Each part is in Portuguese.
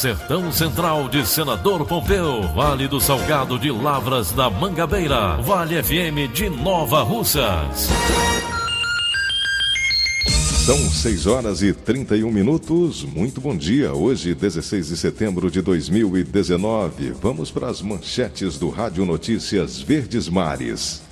Sertão Central de Senador Pompeu, Vale do Salgado de Lavras da Mangabeira, Vale FM de Nova Russas. São 6 horas e 31 minutos. Muito bom dia. Hoje, 16 de setembro de 2019. Vamos para as manchetes do Rádio Notícias Verdes Mares.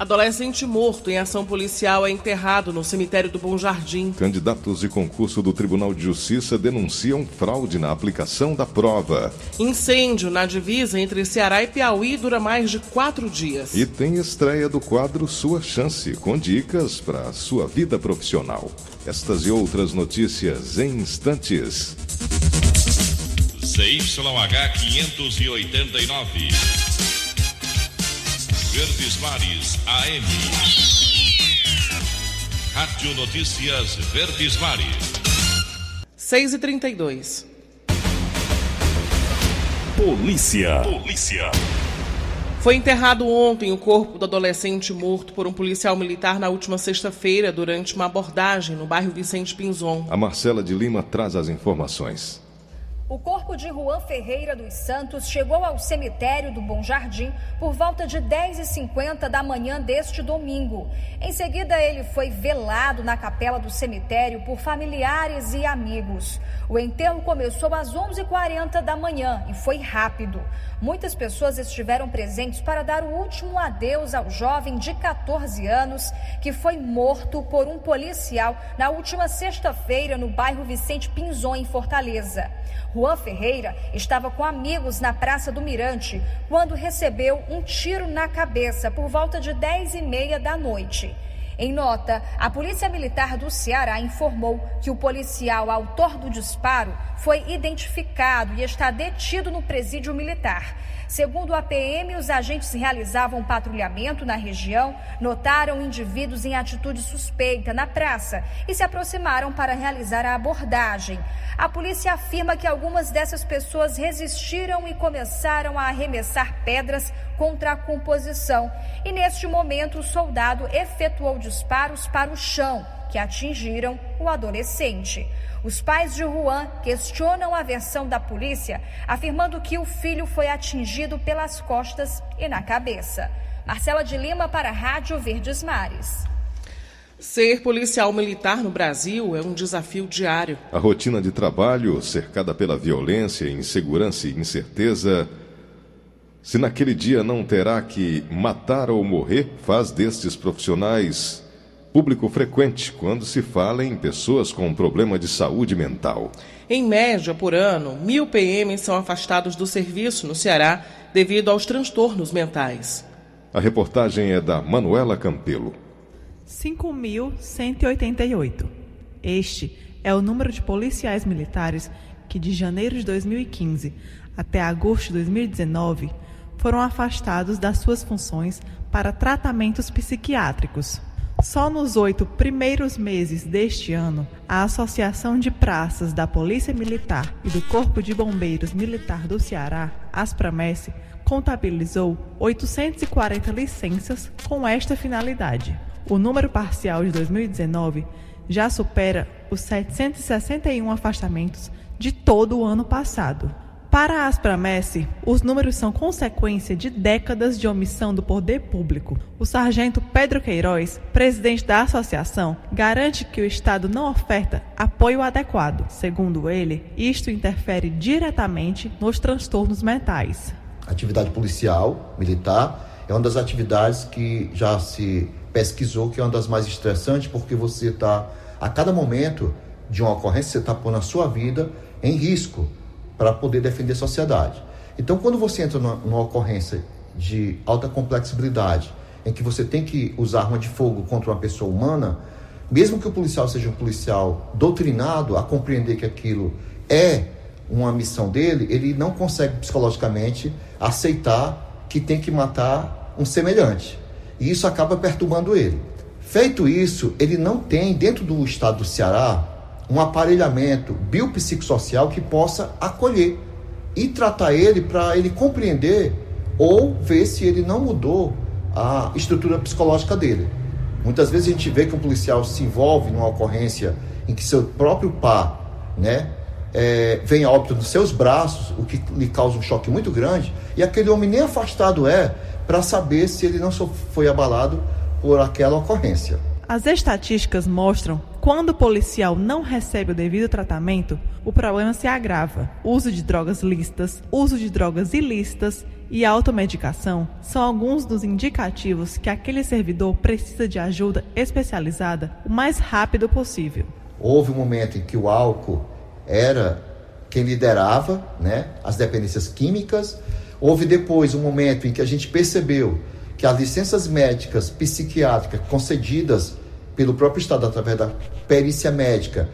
Adolescente morto em ação policial é enterrado no cemitério do Bom Jardim. Candidatos de concurso do Tribunal de Justiça denunciam fraude na aplicação da prova. Incêndio na divisa entre Ceará e Piauí dura mais de quatro dias. E tem estreia do quadro Sua Chance, com dicas para a sua vida profissional. Estas e outras notícias em instantes. CYH 589. Verdes Mares AM. Rádio Notícias Verdes Mares. 6 e 32 Polícia. Polícia. Foi enterrado ontem o corpo do adolescente morto por um policial militar na última sexta-feira durante uma abordagem no bairro Vicente Pinzon. A Marcela de Lima traz as informações. O corpo de Juan Ferreira dos Santos chegou ao cemitério do Bom Jardim por volta de 10h50 da manhã deste domingo. Em seguida, ele foi velado na capela do cemitério por familiares e amigos. O enterro começou às 11h40 da manhã e foi rápido. Muitas pessoas estiveram presentes para dar o último adeus ao jovem de 14 anos que foi morto por um policial na última sexta-feira no bairro Vicente Pinzon, em Fortaleza. Juan Ferreira estava com amigos na Praça do Mirante quando recebeu um tiro na cabeça por volta de 10 e meia da noite. Em nota, a Polícia Militar do Ceará informou que o policial autor do disparo foi identificado e está detido no presídio militar. Segundo a PM, os agentes realizavam patrulhamento na região, notaram indivíduos em atitude suspeita na praça e se aproximaram para realizar a abordagem. A polícia afirma que algumas dessas pessoas resistiram e começaram a arremessar pedras contra a composição. E neste momento, o soldado efetuou disparos para o chão, que atingiram o adolescente. Os pais de Juan questionam a versão da polícia, afirmando que o filho foi atingido pelas costas e na cabeça. Marcela de Lima para a Rádio Verdes Mares. Ser policial militar no Brasil é um desafio diário. A rotina de trabalho, cercada pela violência, insegurança e incerteza, se naquele dia não terá que matar ou morrer, faz destes profissionais público frequente quando se fala em pessoas com problema de saúde mental. Em média, por ano, mil PMs são afastados do serviço no Ceará devido aos transtornos mentais. A reportagem é da Manuela Campelo. 5.188. Este é o número de policiais militares que, de janeiro de 2015 até agosto de 2019, foram afastados das suas funções para tratamentos psiquiátricos. Só nos oito primeiros meses deste ano, a Associação de Praças da Polícia Militar e do Corpo de Bombeiros Militar do Ceará, Aspramesse, contabilizou 840 licenças com esta finalidade. O número parcial de 2019 já supera os 761 afastamentos de todo o ano passado. Para a Aspramesse, os números são consequência de décadas de omissão do poder público. O sargento Pedro Queiroz, presidente da associação, garante que o Estado não oferta apoio adequado. Segundo ele, isto interfere diretamente nos transtornos mentais. atividade policial, militar, é uma das atividades que já se pesquisou que é uma das mais estressantes, porque você está, a cada momento de uma ocorrência, você está pondo a sua vida em risco para poder defender a sociedade. Então, quando você entra numa, numa ocorrência de alta complexibilidade, em que você tem que usar arma de fogo contra uma pessoa humana, mesmo que o policial seja um policial doutrinado a compreender que aquilo é uma missão dele, ele não consegue psicologicamente aceitar que tem que matar um semelhante. E isso acaba perturbando ele. Feito isso, ele não tem, dentro do estado do Ceará, um aparelhamento biopsicossocial que possa acolher e tratar ele para ele compreender ou ver se ele não mudou a estrutura psicológica dele. Muitas vezes a gente vê que um policial se envolve numa ocorrência em que seu próprio par, né, é, vem a óbito nos seus braços, o que lhe causa um choque muito grande, e aquele homem nem afastado é para saber se ele não foi abalado por aquela ocorrência. As estatísticas mostram quando o policial não recebe o devido tratamento, o problema se agrava. Uso de drogas lícitas, uso de drogas ilícitas e automedicação são alguns dos indicativos que aquele servidor precisa de ajuda especializada o mais rápido possível. Houve um momento em que o álcool era quem liderava né, as dependências químicas. Houve depois um momento em que a gente percebeu que as licenças médicas psiquiátricas concedidas pelo próprio Estado através da perícia médica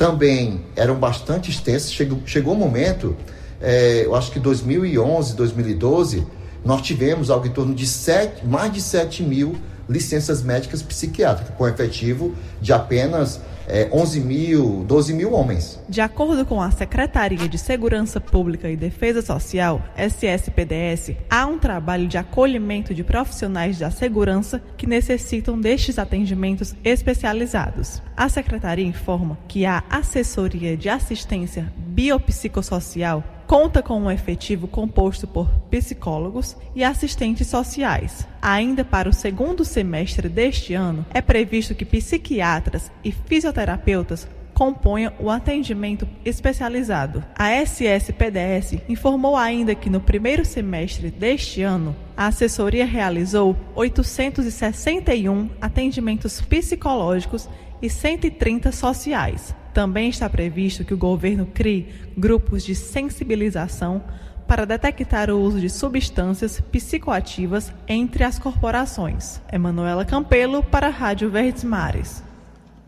também eram bastante extensas. Chegou, chegou um momento, é, eu acho que 2011, 2012, nós tivemos algo em torno de sete, mais de 7 mil licenças médicas psiquiátricas, com efetivo de apenas é, 11 mil, 12 mil homens. De acordo com a Secretaria de Segurança Pública e Defesa Social, SSPDS, há um trabalho de acolhimento de profissionais da segurança que necessitam destes atendimentos especializados. A Secretaria informa que a assessoria de assistência biopsicossocial conta com um efetivo composto por psicólogos e assistentes sociais. Ainda para o segundo semestre deste ano, é previsto que psiquiatras e fisioterapeutas componham o atendimento especializado. A SSPDS informou ainda que no primeiro semestre deste ano, a assessoria realizou 861 atendimentos psicológicos e 130 sociais. Também está previsto que o governo crie grupos de sensibilização para detectar o uso de substâncias psicoativas entre as corporações. Emanuela Campelo para a Rádio Verdes Mares.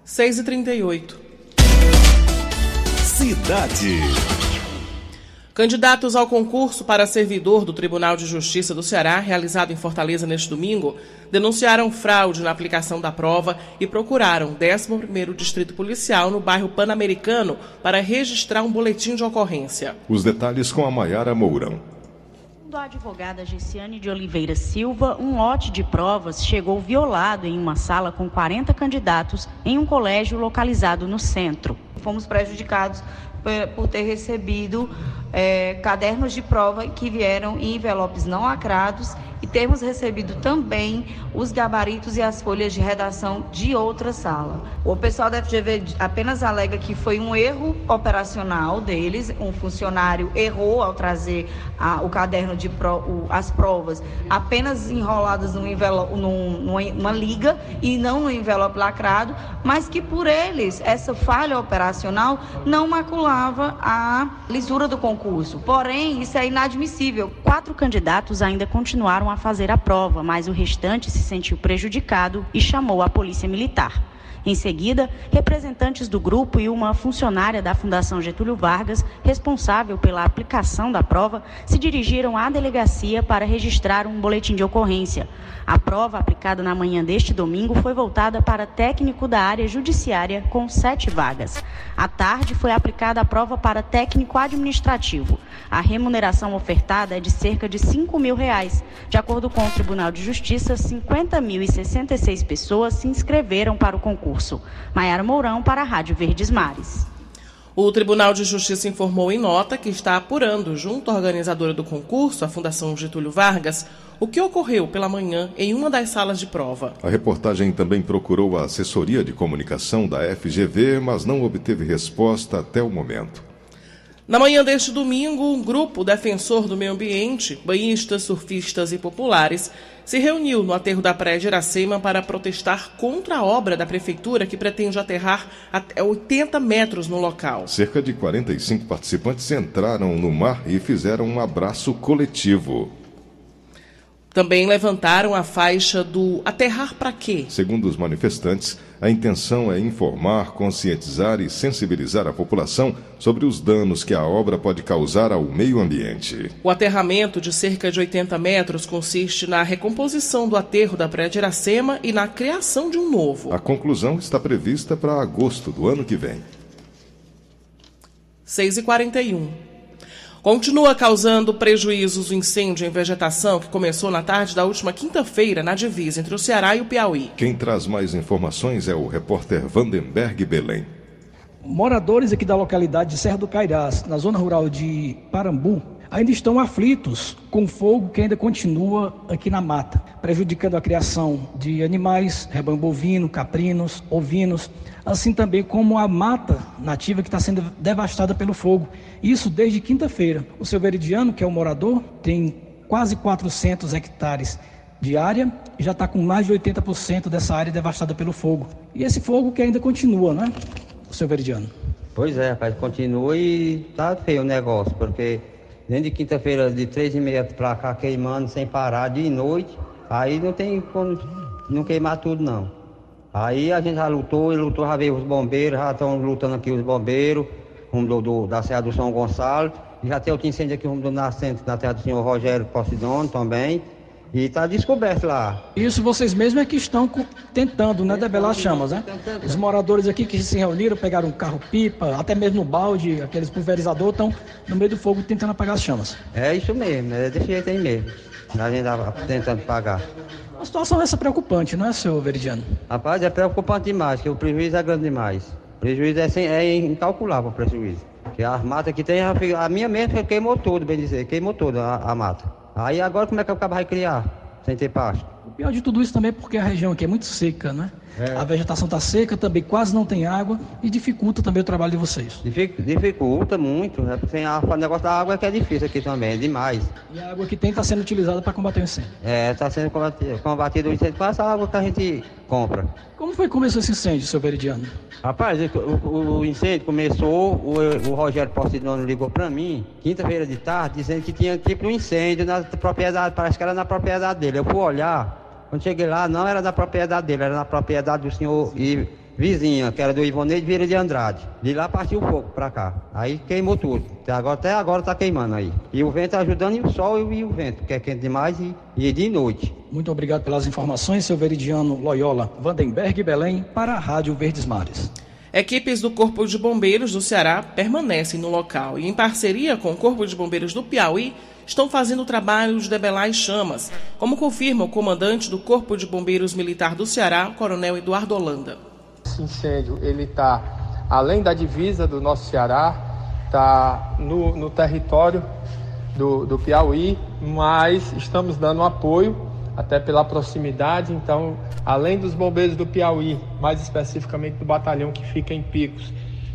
6 e 38 Cidade. Candidatos ao concurso para servidor do Tribunal de Justiça do Ceará, realizado em Fortaleza neste domingo, denunciaram fraude na aplicação da prova e procuraram o 11º Distrito Policial no bairro Pan-Americano para registrar um boletim de ocorrência. Os detalhes com a Maiara Mourão. Segundo a advogada Gessiane de Oliveira Silva, um lote de provas chegou violado em uma sala com 40 candidatos em um colégio localizado no centro. Fomos prejudicados por ter recebido é, cadernos de prova que vieram em envelopes não lacrados e termos recebido também os gabaritos e as folhas de redação de outra sala. O pessoal da FGV apenas alega que foi um erro operacional deles, um funcionário errou ao trazer a, o caderno de pro, o, as provas apenas enroladas num envelope, num, numa liga e não no envelope lacrado, mas que por eles essa falha operacional não maculava a lisura do concurso. Porém, isso é inadmissível. Quatro candidatos ainda continuaram a fazer a prova, mas o restante se sentiu prejudicado e chamou a Polícia Militar. Em seguida, representantes do grupo e uma funcionária da Fundação Getúlio Vargas, responsável pela aplicação da prova, se dirigiram à delegacia para registrar um boletim de ocorrência. A prova, aplicada na manhã deste domingo, foi voltada para técnico da área judiciária, com sete vagas. À tarde, foi aplicada a prova para técnico administrativo. A remuneração ofertada é de cerca de 5 mil reais. De acordo com o Tribunal de Justiça, 50.066 pessoas se inscreveram para o concurso. Maiara Mourão para a Rádio Verdes Mares. O Tribunal de Justiça informou em nota que está apurando, junto à organizadora do concurso, a Fundação Getúlio Vargas, o que ocorreu pela manhã em uma das salas de prova. A reportagem também procurou a assessoria de comunicação da FGV, mas não obteve resposta até o momento. Na manhã deste domingo, um grupo defensor do meio ambiente, banhistas, surfistas e populares, se reuniu no aterro da Praia de Iracema para protestar contra a obra da prefeitura que pretende aterrar até 80 metros no local. Cerca de 45 participantes entraram no mar e fizeram um abraço coletivo. Também levantaram a faixa do aterrar para quê? Segundo os manifestantes, a intenção é informar, conscientizar e sensibilizar a população sobre os danos que a obra pode causar ao meio ambiente. O aterramento de cerca de 80 metros consiste na recomposição do aterro da Praia de Iracema e na criação de um novo. A conclusão está prevista para agosto do ano que vem. 6 e 41 Continua causando prejuízos o incêndio em vegetação que começou na tarde da última quinta-feira na divisa entre o Ceará e o Piauí. Quem traz mais informações é o repórter Vandenberg Belém. Moradores aqui da localidade de Serra do Cairás, na zona rural de Parambu, ainda estão aflitos com o fogo que ainda continua aqui na mata, prejudicando a criação de animais, rebanho bovino, caprinos, ovinos, assim também como a mata nativa que está sendo devastada pelo fogo. Isso desde quinta-feira. O seu veridiano, que é o morador, tem quase 400 hectares de área e já está com mais de 80% dessa área devastada pelo fogo. E esse fogo que ainda continua, né, o seu veridiano? Pois é, rapaz, continua e tá feio o negócio, porque desde quinta-feira de três e meia para cá queimando sem parar de noite, aí não tem como não queimar tudo não. Aí a gente já lutou e lutou, já veio os bombeiros, já estão lutando aqui os bombeiros, rumo do, do, da Serra do São Gonçalo. Já tem outro incêndio aqui rumo do Nascente, na terra do senhor Rogério Posidone também. E está descoberto lá. Isso vocês mesmos é que estão tentando, né, debelar as chamas, né? Os moradores aqui que se reuniram, pegaram um carro-pipa, até mesmo um balde, aqueles pulverizadores, estão no meio do fogo tentando apagar as chamas. É isso mesmo, é desse jeito aí mesmo. A gente está tentando pagar. A situação essa preocupante, não é, seu Veridiano? Rapaz, é preocupante demais, porque o prejuízo é grande demais. O prejuízo é, sem, é incalculável o prejuízo. Porque as matas que tem, a minha mesmo queimou tudo, bem dizer, queimou tudo a, a mata. Aí agora como é que o cabo vai criar sem ter pasto? O pior de tudo isso também é porque a região aqui é muito seca, né? É. A vegetação está seca, também quase não tem água e dificulta também o trabalho de vocês. Dificulta muito, né? Sem a, o negócio da água é que é difícil aqui também, é demais. E a água que tem está sendo utilizada para combater o incêndio? É, está sendo combatido, combatido o incêndio com essa água que a gente compra. Como foi que começou esse incêndio, seu Veridiano? Rapaz, o, o, incêndio começou, o, o Rogério Posidone ligou para mim, quinta-feira de tarde, dizendo que tinha tipo um incêndio na propriedade, parece que era na propriedade dele. Eu fui olhar, quando cheguei lá, não era da propriedade dele, era na propriedade do senhor e vizinha, que era do Ivoneide Vieira de Andrade. De lá partiu o fogo para cá. Aí queimou tudo. Até agora, até agora está queimando aí. E o vento ajudando, e o sol e o vento, que é quente demais e, e de noite. Muito obrigado pelas informações, seu Veridiano Loyola Vandenberg Belém, para a Rádio Verdes Mares. Equipes do Corpo de Bombeiros do Ceará permanecem no local e, em parceria com o Corpo de Bombeiros do Piauí, estão fazendo o trabalho de debelar as chamas, como confirma o comandante do Corpo de Bombeiros Militar do Ceará, Coronel Eduardo Holanda. Esse incêndio ele está além da divisa do nosso Ceará, está no, no território do, do Piauí, mas estamos dando apoio até pela proximidade. Então, além dos bombeiros do Piauí, mais especificamente do batalhão que fica em Picos,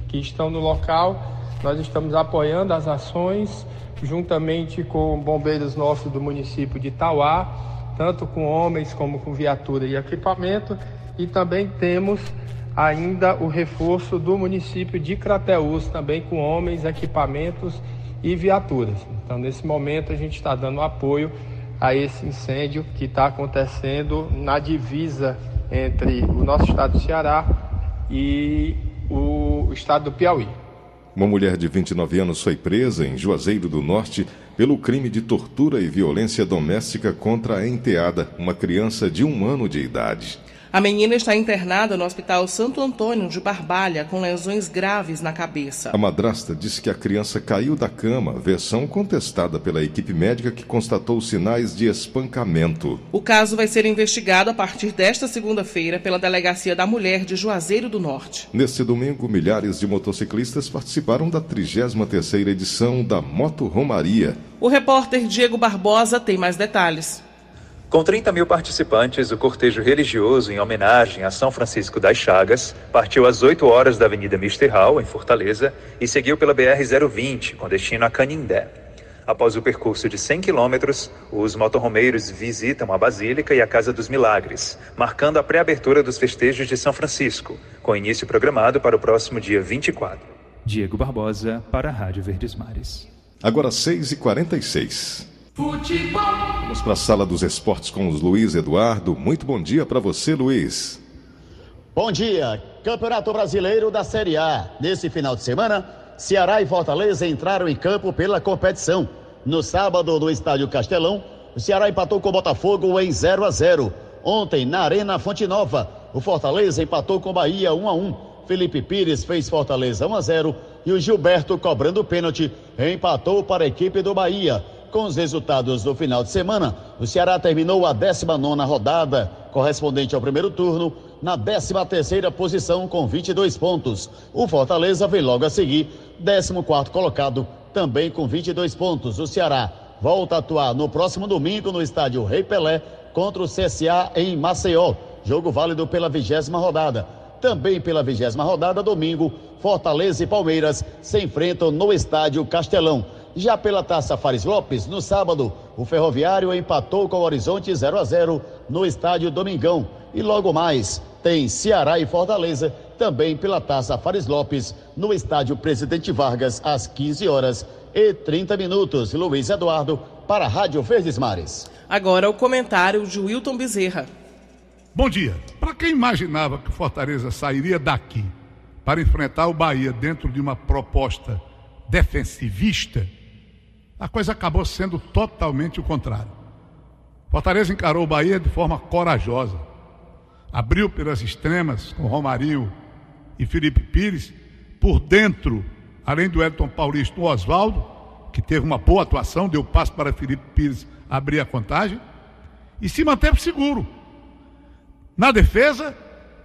que estão no local, nós estamos apoiando as ações juntamente com bombeiros nossos do município de Itauá, tanto com homens como com viatura e equipamento, e também temos ainda o reforço do município de Crateús, também com homens, equipamentos e viaturas. Então, nesse momento, a gente está dando apoio a esse incêndio que está acontecendo na divisa entre o nosso estado do Ceará e o estado do Piauí. Uma mulher de 29 anos foi presa em Juazeiro do Norte pelo crime de tortura e violência doméstica contra a enteada, uma criança de um ano de idade. A menina está internada no Hospital Santo Antônio de Barbalha com lesões graves na cabeça. A madrasta disse que a criança caiu da cama, versão contestada pela equipe médica que constatou sinais de espancamento. O caso vai ser investigado a partir desta segunda-feira pela Delegacia da Mulher de Juazeiro do Norte. Neste domingo, milhares de motociclistas participaram da 33ª edição da Moto Romaria. O repórter Diego Barbosa tem mais detalhes. Com 30 mil participantes, o cortejo religioso em homenagem a São Francisco das Chagas partiu às 8 horas da Avenida Mister Hall, em Fortaleza, e seguiu pela BR-020, com destino a Canindé. Após o percurso de 100 quilômetros, os motorromeiros visitam a Basílica e a Casa dos Milagres, marcando a pré-abertura dos festejos de São Francisco, com início programado para o próximo dia 24. Diego Barbosa, para a Rádio Verdes Mares. Agora 6h46. Futebol. Vamos para a sala dos esportes com os Luiz Eduardo. Muito bom dia para você, Luiz. Bom dia. Campeonato Brasileiro da Série A. Nesse final de semana, Ceará e Fortaleza entraram em campo pela competição. No sábado, no Estádio Castelão, o Ceará empatou com o Botafogo em 0 a 0. Ontem, na Arena Fonte Nova, o Fortaleza empatou com o Bahia 1 a 1. Felipe Pires fez Fortaleza 1 a 0 e o Gilberto, cobrando pênalti, empatou para a equipe do Bahia. Com os resultados do final de semana, o Ceará terminou a 19 rodada, correspondente ao primeiro turno, na 13 posição com 22 pontos. O Fortaleza vem logo a seguir, 14 colocado, também com 22 pontos. O Ceará volta a atuar no próximo domingo no estádio Rei Pelé contra o CSA em Maceió. Jogo válido pela vigésima rodada. Também pela vigésima rodada, domingo, Fortaleza e Palmeiras se enfrentam no estádio Castelão. Já pela Taça Fares Lopes, no sábado, o Ferroviário empatou com o Horizonte 0 a 0 no estádio Domingão. E logo mais tem Ceará e Fortaleza, também pela Taça Fares Lopes, no estádio Presidente Vargas, às 15 horas e 30 minutos. Luiz Eduardo, para a Rádio Verdes Mares. Agora o comentário de Wilton Bezerra. Bom dia. Para quem imaginava que o Fortaleza sairia daqui para enfrentar o Bahia dentro de uma proposta defensivista, a coisa acabou sendo totalmente o contrário. Fortaleza encarou o Bahia de forma corajosa. Abriu pelas extremas com Romario e Felipe Pires. Por dentro, além do Elton Paulista, o Oswaldo, que teve uma boa atuação, deu passo para Felipe Pires abrir a contagem. E se manteve seguro. Na defesa,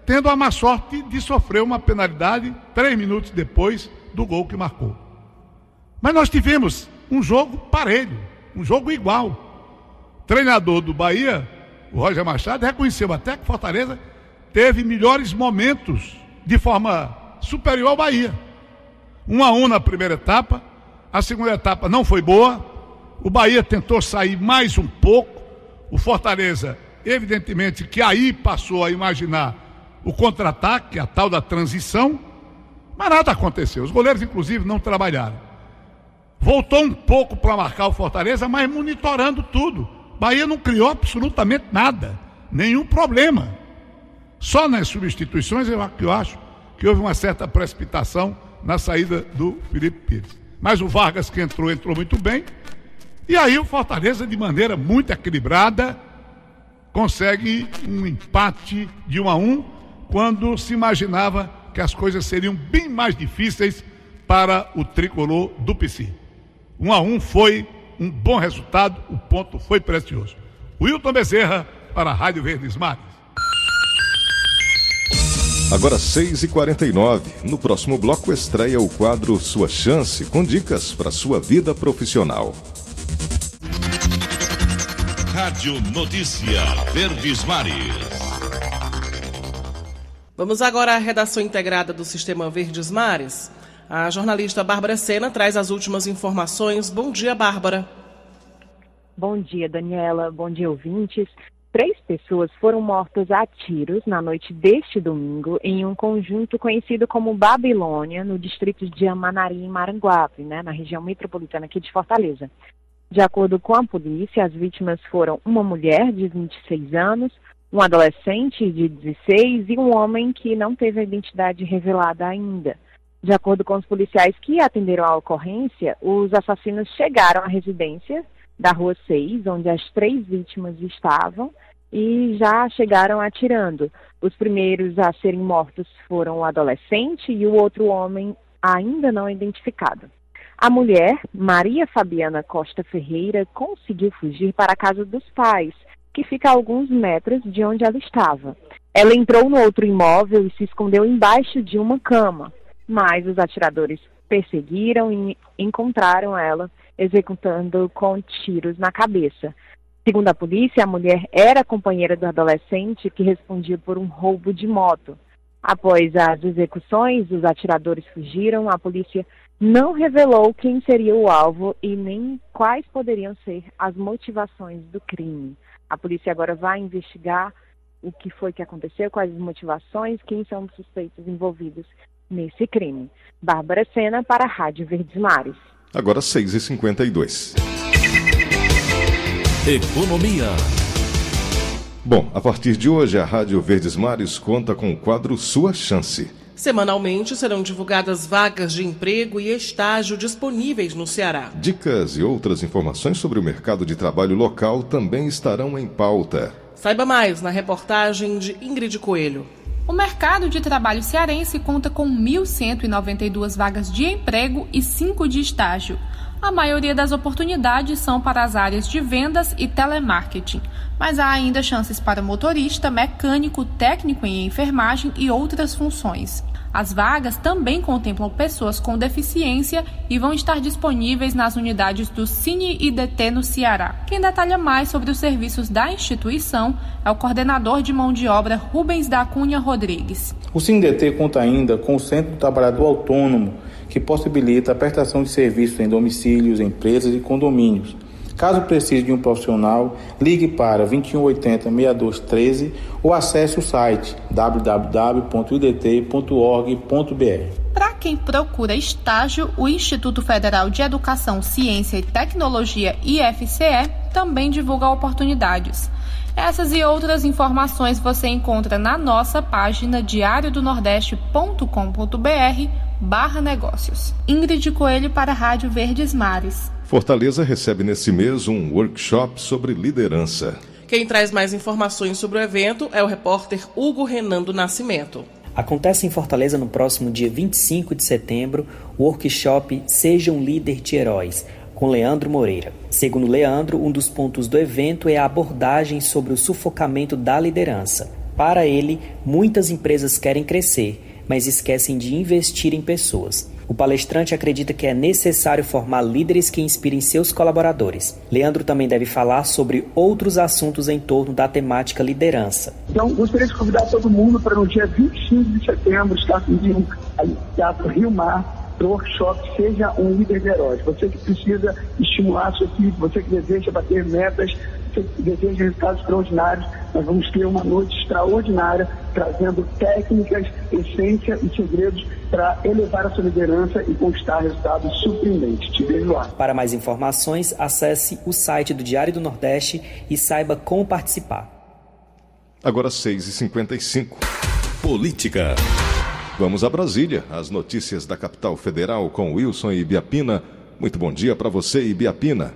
tendo a má sorte de sofrer uma penalidade três minutos depois do gol que marcou. Mas nós tivemos um jogo parelho, um jogo igual. Treinador do Bahia, o Roger Machado, reconheceu até que Fortaleza teve melhores momentos de forma superior ao Bahia. Um a um na primeira etapa, a segunda etapa não foi boa. O Bahia tentou sair mais um pouco. O Fortaleza, evidentemente, que aí passou a imaginar o contra-ataque, a tal da transição, mas nada aconteceu. Os goleiros, inclusive, não trabalharam. Voltou um pouco para marcar o Fortaleza, mas monitorando tudo. Bahia não criou absolutamente nada, nenhum problema. Só nas substituições eu, acho que houve uma certa precipitação na saída do Felipe Pires. Mas o Vargas que entrou, entrou muito bem. E aí o Fortaleza, de maneira muito equilibrada, consegue um empate de um a um, quando se imaginava que as coisas seriam bem mais difíceis para o tricolor do PC. Um a um foi um bom resultado, o ponto foi precioso. Wilton Bezerra para a Rádio Verdes Mares. Agora 6h49. No próximo bloco estreia o quadro Sua Chance, com dicas para sua vida profissional. Rádio Notícia Verdes Mares. Vamos agora à redação integrada do Sistema Verdes Mares. A jornalista Bárbara Sena traz as últimas informações. Bom dia, Bárbara. Bom dia, Daniela. Bom dia, ouvintes. Três pessoas foram mortas a tiros na noite deste domingo em um conjunto conhecido como Babilônia, no distrito de Amanari, em Maranguape, né, na região metropolitana aqui de Fortaleza. De acordo com a polícia, as vítimas foram uma mulher de 26 anos, um adolescente de 16 e um homem que não teve a identidade revelada ainda. De acordo com os policiais que atenderam a ocorrência, os assassinos chegaram à residência da Rua 6, onde as três vítimas estavam, e já chegaram atirando. Os primeiros a serem mortos foram o adolescente e o outro homem ainda não identificado. A mulher, Maria Fabiana Costa Ferreira, conseguiu fugir para a casa dos pais, que fica a alguns metros de onde ela estava. Ela entrou no outro imóvel e se escondeu embaixo de uma cama, mas os atiradores perseguiram e encontraram ela executando com tiros na cabeça. Segundo a polícia, a mulher era companheira do adolescente que respondia por um roubo de moto. Após as execuções, os atiradores fugiram. A polícia não revelou quem seria o alvo e nem quais poderiam ser as motivações do crime. A polícia agora vai investigar o que foi que aconteceu, quais as motivações, quem são os suspeitos envolvidos nesse crime. Bárbara Sena para a Rádio Verdes Mares. Agora 6h52. Economia. Bom, a partir de hoje, a Rádio Verdes Mares conta com o quadro Sua Chance. Semanalmente serão divulgadas vagas de emprego e estágio disponíveis no Ceará. Dicas e outras informações sobre o mercado de trabalho local também estarão em pauta. Saiba mais na reportagem de Ingrid Coelho. O mercado de trabalho cearense conta com 1.192 vagas de emprego e 5 de estágio. A maioria das oportunidades são para as áreas de vendas e telemarketing, mas há ainda chances para motorista, mecânico, técnico em enfermagem e outras funções. As vagas também contemplam pessoas com deficiência e vão estar disponíveis nas unidades do Cine IDT no Ceará. Quem detalha mais sobre os serviços da instituição é o coordenador de mão de obra Rubens da Cunha Rodrigues. O CineDT conta ainda com o Centro do Trabalhador Autônomo, que possibilita a prestação de serviços em domicílios, empresas e condomínios. Caso precise de um profissional, ligue para 2180 6213 ou acesse o site www.idt.org.br. Para quem procura estágio, o Instituto Federal de Educação, Ciência e Tecnologia, IFCE, também divulga oportunidades. Essas e outras informações você encontra na nossa página diariodonordeste.com.br barra negócios. Ingrid Coelho para a Rádio Verdes Mares. Fortaleza recebe nesse mês um workshop sobre liderança. Quem traz mais informações sobre o evento é o repórter Hugo Renan do Nascimento. Acontece em Fortaleza no próximo dia 25 de setembro o workshop Seja um Líder de Heróis, com Leandro Moreira. Segundo Leandro, um dos pontos do evento é a abordagem sobre o sufocamento da liderança. Para ele, muitas empresas querem crescer, mas esquecem de investir em pessoas. O palestrante acredita que é necessário formar líderes que inspirem seus colaboradores. Leandro também deve falar sobre outros assuntos em torno da temática liderança. Então, gostaria de convidar todo mundo para no dia 25 de setembro estar comigo no Teatro Rio Mar para o workshop Seja um Líder de Heróis. Você que precisa estimular seu filho, você que deseja bater metas, deseja resultados extraordinários, nós vamos ter uma noite extraordinária trazendo técnicas, essência e segredos para elevar a sua liderança e conquistar resultados surpreendentes. Te vejo lá. Para mais informações, acesse o site do Diário do Nordeste e saiba como participar. Agora 6h55. Política. Vamos a Brasília, as notícias da capital federal com Wilson e Ibiapina. Muito bom dia para você, Ibiapina.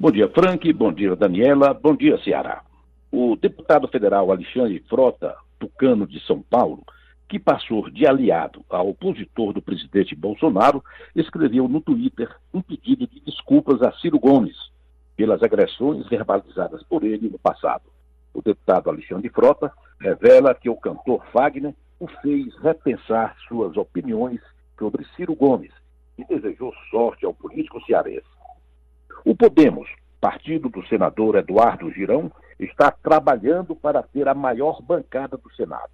Bom dia, Frank. Bom dia, Daniela. Bom dia, Ceará. O deputado federal Alexandre Frota, tucano de São Paulo, que passou de aliado ao opositor do presidente Bolsonaro, escreveu no Twitter um pedido de desculpas a Ciro Gomes pelas agressões verbalizadas por ele no passado. O deputado Alexandre Frota revela que o cantor Fagner o fez repensar suas opiniões sobre Ciro Gomes e desejou sorte ao político cearense. O Podemos, partido do senador Eduardo Girão, está trabalhando para ter a maior bancada do Senado.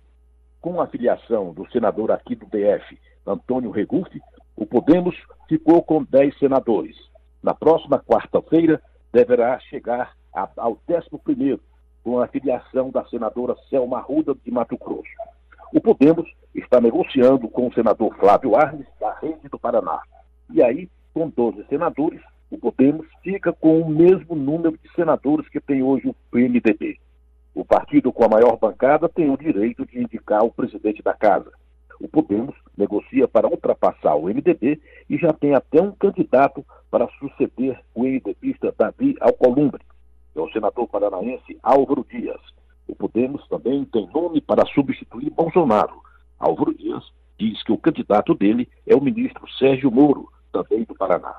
Com a filiação do senador aqui do DF, Antônio Regufe, o Podemos ficou com 10 senadores. Na próxima quarta-feira, deverá chegar ao 11 com a filiação da senadora Selma Ruda de Mato Grosso. O Podemos está negociando com o senador Flávio Arnes, da Rede do Paraná. E aí, com 12 senadores, o Podemos fica com o mesmo número de senadores que tem hoje o PMDB. O partido com a maior bancada tem o direito de indicar o presidente da casa. O Podemos negocia para ultrapassar o MDB e já tem até um candidato para suceder o MDBista Davi Alcolumbre. É o senador paranaense Álvaro Dias. O Podemos também tem nome para substituir Bolsonaro. Álvaro Dias diz que o candidato dele é o ministro Sérgio Moro, também do Paraná.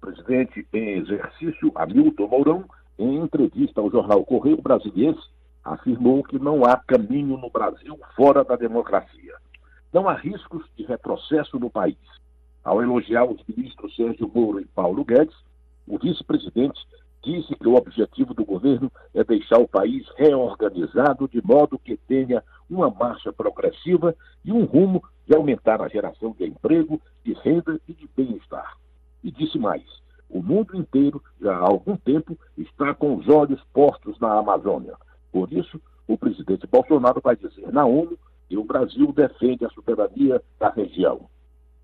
Presidente em exercício, Hamilton Mourão, em entrevista ao jornal Correio Brasiliense, afirmou que não há caminho no Brasil fora da democracia. Não há riscos de retrocesso no país. Ao elogiar os ministros Sérgio Moro e Paulo Guedes, o vice-presidente disse que o objetivo do governo é deixar o país reorganizado de modo que tenha uma marcha progressiva e um rumo de aumentar a geração de emprego, de renda e de bem-estar. E disse mais: o mundo inteiro, já há algum tempo, está com os olhos postos na Amazônia. Por isso, o presidente Bolsonaro vai dizer na ONU que o Brasil defende a soberania da região.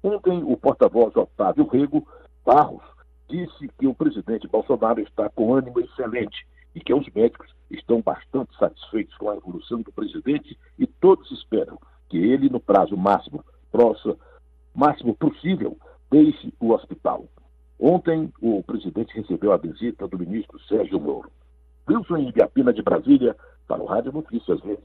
Ontem, o porta-voz Otávio Rego Barros disse que o presidente Bolsonaro está com ânimo excelente e que os médicos estão bastante satisfeitos com a evolução do presidente e todos esperam que ele, no prazo máximo, possa, máximo possível, deixe o hospital. Ontem, o presidente recebeu a visita do ministro Sérgio Moro. Wilson Ibiapina de Brasília, para o Rádio Notícias Redes.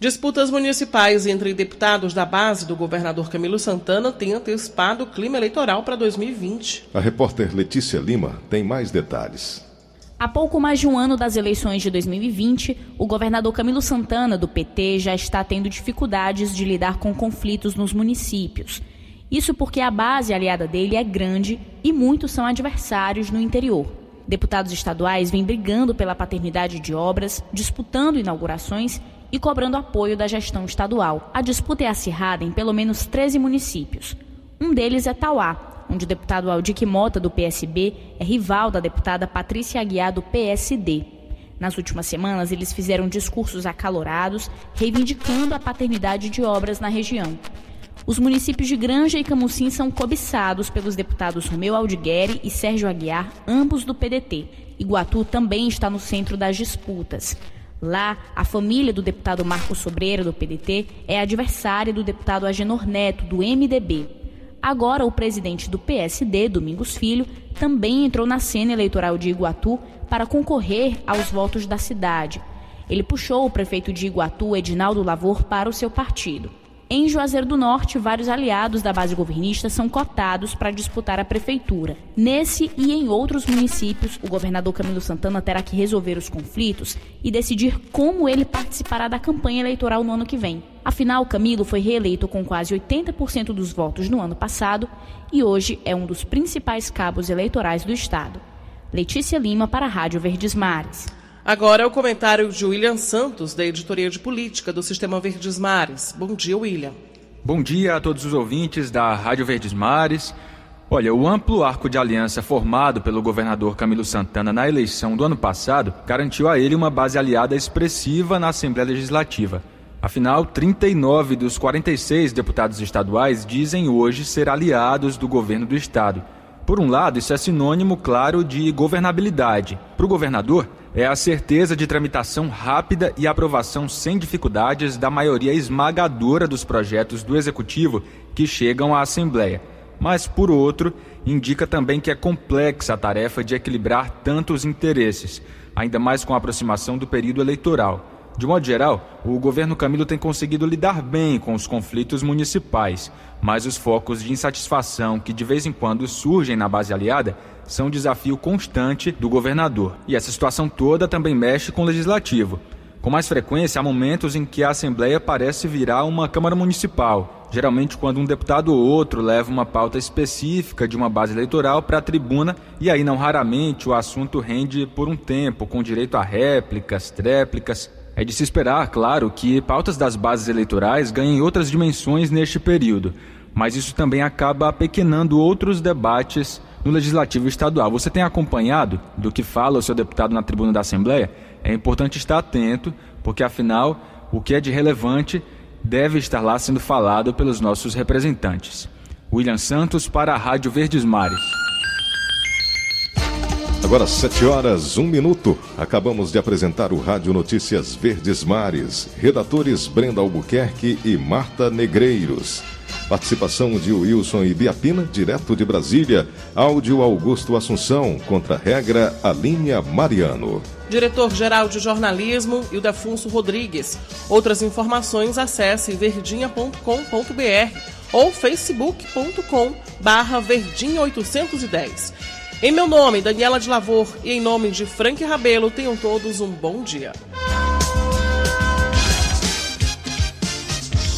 Disputas municipais entre deputados da base do governador Camilo Santana têm antecipado o clima eleitoral para 2020. A repórter Letícia Lima tem mais detalhes. Há pouco mais de um ano das eleições de 2020, o governador Camilo Santana, do PT, já está tendo dificuldades de lidar com conflitos nos municípios. Isso porque a base aliada dele é grande e muitos são adversários no interior. Deputados estaduais vêm brigando pela paternidade de obras, disputando inaugurações e cobrando apoio da gestão estadual. A disputa é acirrada em pelo menos 13 municípios. Um deles é Tauá, onde o deputado Aldic Mota, do PSB, é rival da deputada Patrícia Aguiar, do PSD. Nas últimas semanas, eles fizeram discursos acalorados, reivindicando a paternidade de obras na região. Os municípios de Granja e Camucim são cobiçados pelos deputados Romeu Aldigueri e Sérgio Aguiar, ambos do PDT. Iguatu também está no centro das disputas. Lá, a família do deputado Marcos Sobreira, do PDT, é adversária do deputado Agenor Neto, do MDB. Agora, o presidente do PSD, Domingos Filho, também entrou na cena eleitoral de Iguatu para concorrer aos votos da cidade. Ele puxou o prefeito de Iguatu, Edinaldo Lavor, para o seu partido. Em Juazeiro do Norte, vários aliados da base governista são cotados para disputar a prefeitura. Nesse e em outros municípios, o governador Camilo Santana terá que resolver os conflitos e decidir como ele participará da campanha eleitoral no ano que vem. Afinal, Camilo foi reeleito com quase 80% dos votos no ano passado e hoje é um dos principais cabos eleitorais do estado. Letícia Lima para a Rádio Verdes Mares. Agora é o comentário de William Santos, da Editoria de Política do Sistema Verdes Mares. Bom dia, William. Bom dia a todos os ouvintes da Rádio Verdes Mares. Olha, o amplo arco de aliança formado pelo governador Camilo Santana na eleição do ano passado garantiu a ele uma base aliada expressiva na Assembleia Legislativa. Afinal, 39 dos 46 deputados estaduais dizem hoje ser aliados do governo do estado. Por um lado, isso é sinônimo claro de governabilidade. Para o governador, é a certeza de tramitação rápida e aprovação sem dificuldades da maioria esmagadora dos projetos do Executivo que chegam à Assembleia. Mas, por outro, indica também que é complexa a tarefa de equilibrar tantos interesses, ainda mais com a aproximação do período eleitoral. De modo geral, o governo Camilo tem conseguido lidar bem com os conflitos municipais, mas os focos de insatisfação que de vez em quando surgem na base aliada são um desafio constante do governador. E essa situação toda também mexe com o legislativo. Com mais frequência, há momentos em que a Assembleia parece virar uma Câmara Municipal, geralmente quando um deputado ou outro leva uma pauta específica de uma base eleitoral para a tribuna e aí não raramente o assunto rende por um tempo, com direito a réplicas, tréplicas. É de se esperar, claro, que pautas das bases eleitorais ganhem outras dimensões neste período, mas isso também acaba apequenando outros debates no Legislativo Estadual. Você tem acompanhado do que fala o seu deputado na tribuna da Assembleia? É importante estar atento, porque afinal, o que é de relevante deve estar lá sendo falado pelos nossos representantes. William Santos para a Rádio Verdes Mares. Agora, sete horas, um minuto. Acabamos de apresentar o Rádio Notícias Verdes Mares. Redatores Brenda Albuquerque e Marta Negreiros. Participação de Wilson e Biapina, direto de Brasília. Áudio Augusto Assunção. Contra-regra, Alínia Mariano. Diretor-geral de jornalismo, Ildefonso Rodrigues. Outras informações, acesse verdinha.com.br ou facebook.com barra verdinha 810. Em meu nome, Daniela de Lavor, e em nome de Frank Rabelo, tenham todos um bom dia.